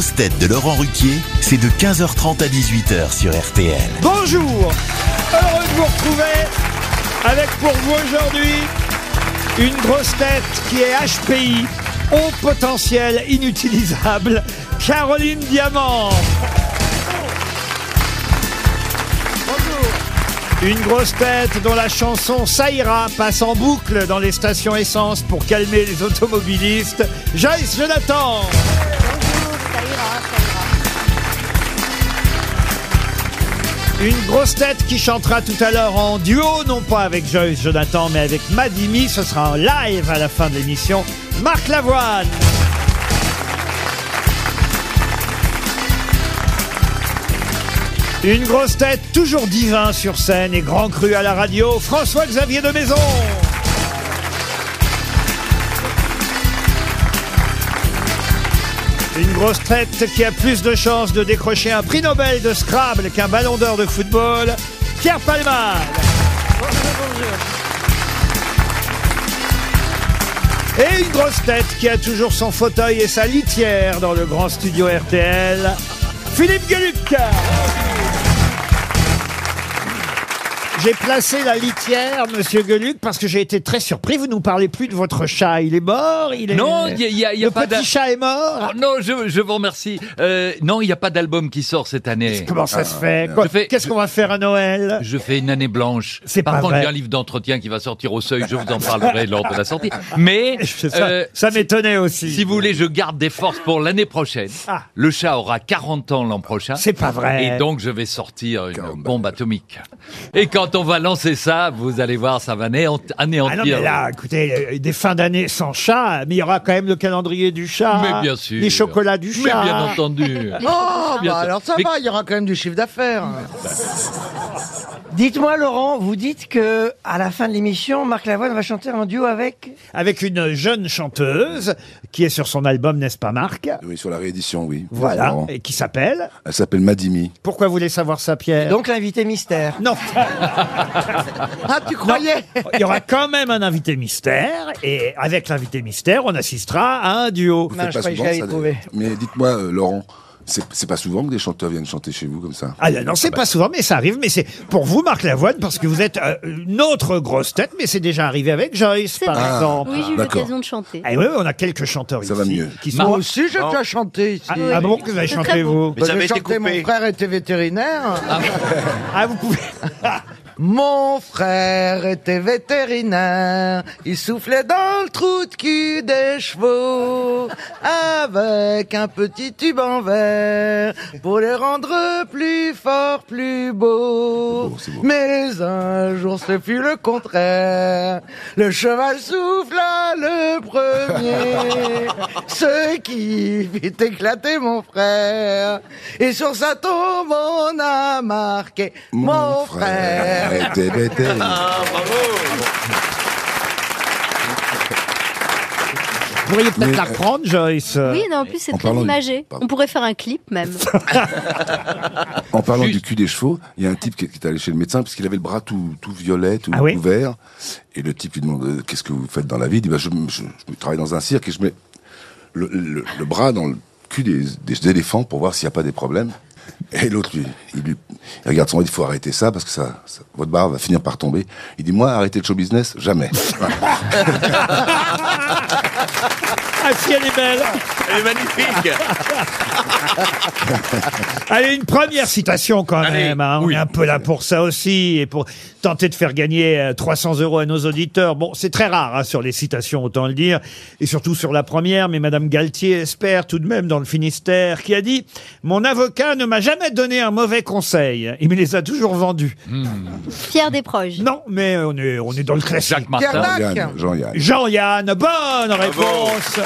Grosses de Laurent Ruquier, c'est de 15h30 à 18h sur RTL. Bonjour Heureux de vous retrouver avec pour vous aujourd'hui une grosse tête qui est HPI, haut potentiel inutilisable, Caroline Diamant. Une grosse tête dont la chanson Ça passe en boucle dans les stations essence pour calmer les automobilistes, Joyce Jonathan. Une grosse tête qui chantera tout à l'heure en duo, non pas avec Joyce Jonathan, mais avec Madimi. Ce sera en live à la fin de l'émission. Marc Lavoine. Une grosse tête toujours divin sur scène et grand cru à la radio, François-Xavier de Maison. Une grosse tête qui a plus de chances de décrocher un prix Nobel de Scrabble qu'un ballon d'or de football, Pierre Palmade. Et une grosse tête qui a toujours son fauteuil et sa litière dans le grand studio RTL, Philippe Gueluc. J'ai placé la litière, monsieur Gueluc, parce que j'ai été très surpris. Vous nous parlez plus de votre chat. Il est mort il est... Non, il y a, il y a- il y a Le pas petit chat est mort Oh, non, je, je vous remercie. Euh, non, il n'y a pas d'album qui sort cette année. Comment ça se fait Quoi- Je fais- Qu'est-ce qu'on va faire à Noël Je fais une année blanche. C'est Par pas contre, vrai. j'ai un livre d'entretien qui va sortir au seuil. Je vous en parlerai lors de la sortie. Mais ça, euh, ça m'étonnait aussi. si vous voulez, je garde des forces pour l'année prochaine. Ah. Le chat aura 40 ans l'an prochain. C'est pas vrai. Et donc, je vais sortir une bombe atomique. Et quand on va lancer ça, vous allez voir, ça va néant- Ah anéantir. mais là, écoutez, euh, des fins d'année sans chat, mais il y aura quand même le calendrier du chat. Mais bien sûr. Les chocolats du Mais chat. bien entendu. Oh, Bien bah sûr. alors ça Mais- va, il y aura quand même du chiffre d'affaires. Dites-moi, Laurent, vous dites que à la fin de l'émission, Marc Lavoine va chanter en duo avec? Avec une jeune chanteuse qui est sur son album, n'est-ce pas, Marc? Oui, sur la réédition, oui. Voilà. Et qui s'appelle? Elle s'appelle Madimi. Pourquoi vous voulez savoir ça, Pierre? Donc l'invité mystère. Non, Ah, tu croyais il y aura quand même un invité mystère, et avec l'invité mystère, on assistera à un duo. Vous faites pas souvent ça, d'ailleurs. Mais dites-moi, euh, Laurent, c'est c'est pas souvent que des chanteurs viennent chanter chez vous comme ça? Ah non, c'est pas souvent, mais ça arrive. Mais c'est pour vous, Marc Lavoine, parce que vous êtes euh, une autre grosse tête, mais c'est déjà arrivé avec Joyce, par vrai. exemple. Oui, j'ai eu d'accord. l'occasion de chanter. Ah oui, on a quelques chanteurs Ça ici va mieux. qui Moi sont. aussi, j'ai déjà chanté ici. Ah, ah bon, que vous avez C'est chanté très vous Bah, j'ai chanté Mon frère était vétérinaire. Ah, vous pouvez. Mon frère était vétérinaire. Il soufflait dans le trou de cul des chevaux avec un petit tube en verre pour les rendre plus forts, plus beaux. Beau, c'est beau. Mais un jour, ce fut le contraire. Le cheval souffla le premier, ce qui fit éclater mon frère. Et sur sa tombe, on a marqué mon, frère. était pourriez peut-être la euh, reprendre, Joyce. Oui, non, en plus, c'est en très parlant du- imagé. Pardon. On pourrait faire un clip même. En parlant Juste. du cul des chevaux, il y a un type qui qui est allé chez le médecin parce qu'il avait le bras tout, tout violet, tout, Ah oui tout vert. Et le type lui demande euh, qu'est-ce que vous faites dans la vie? Il dit bah, je, je- je travaille dans un cirque et je mets le, le- le bras dans le cul des, des éléphants pour voir s'il n'y a pas des problèmes. Et l'autre, lui, il, lui, il regarde son bras, il dit, il faut arrêter ça parce que ça, ça- votre barre va finir par tomber. Il dit, moi, arrêter le show business, jamais. Voilà. Ah, si elle est belle. Elle est magnifique. Allez, une première citation quand Allez, même. hein. On oui. est un peu là pour ça aussi et pour tenter de faire gagner euh, 300 euros à nos auditeurs. Bon, c'est très rare hein, sur les citations, autant le dire, et surtout sur la première. Mais Madame Galtier espère tout de même dans le Finistère, qui a dit mon avocat ne m'a jamais donné un mauvais conseil. Il me les a toujours vendus. Pierre Desproges. Non, mais on est on est dans le classique. Jacques Martin. Jean-Yann. Jean-Yann, bonne réponse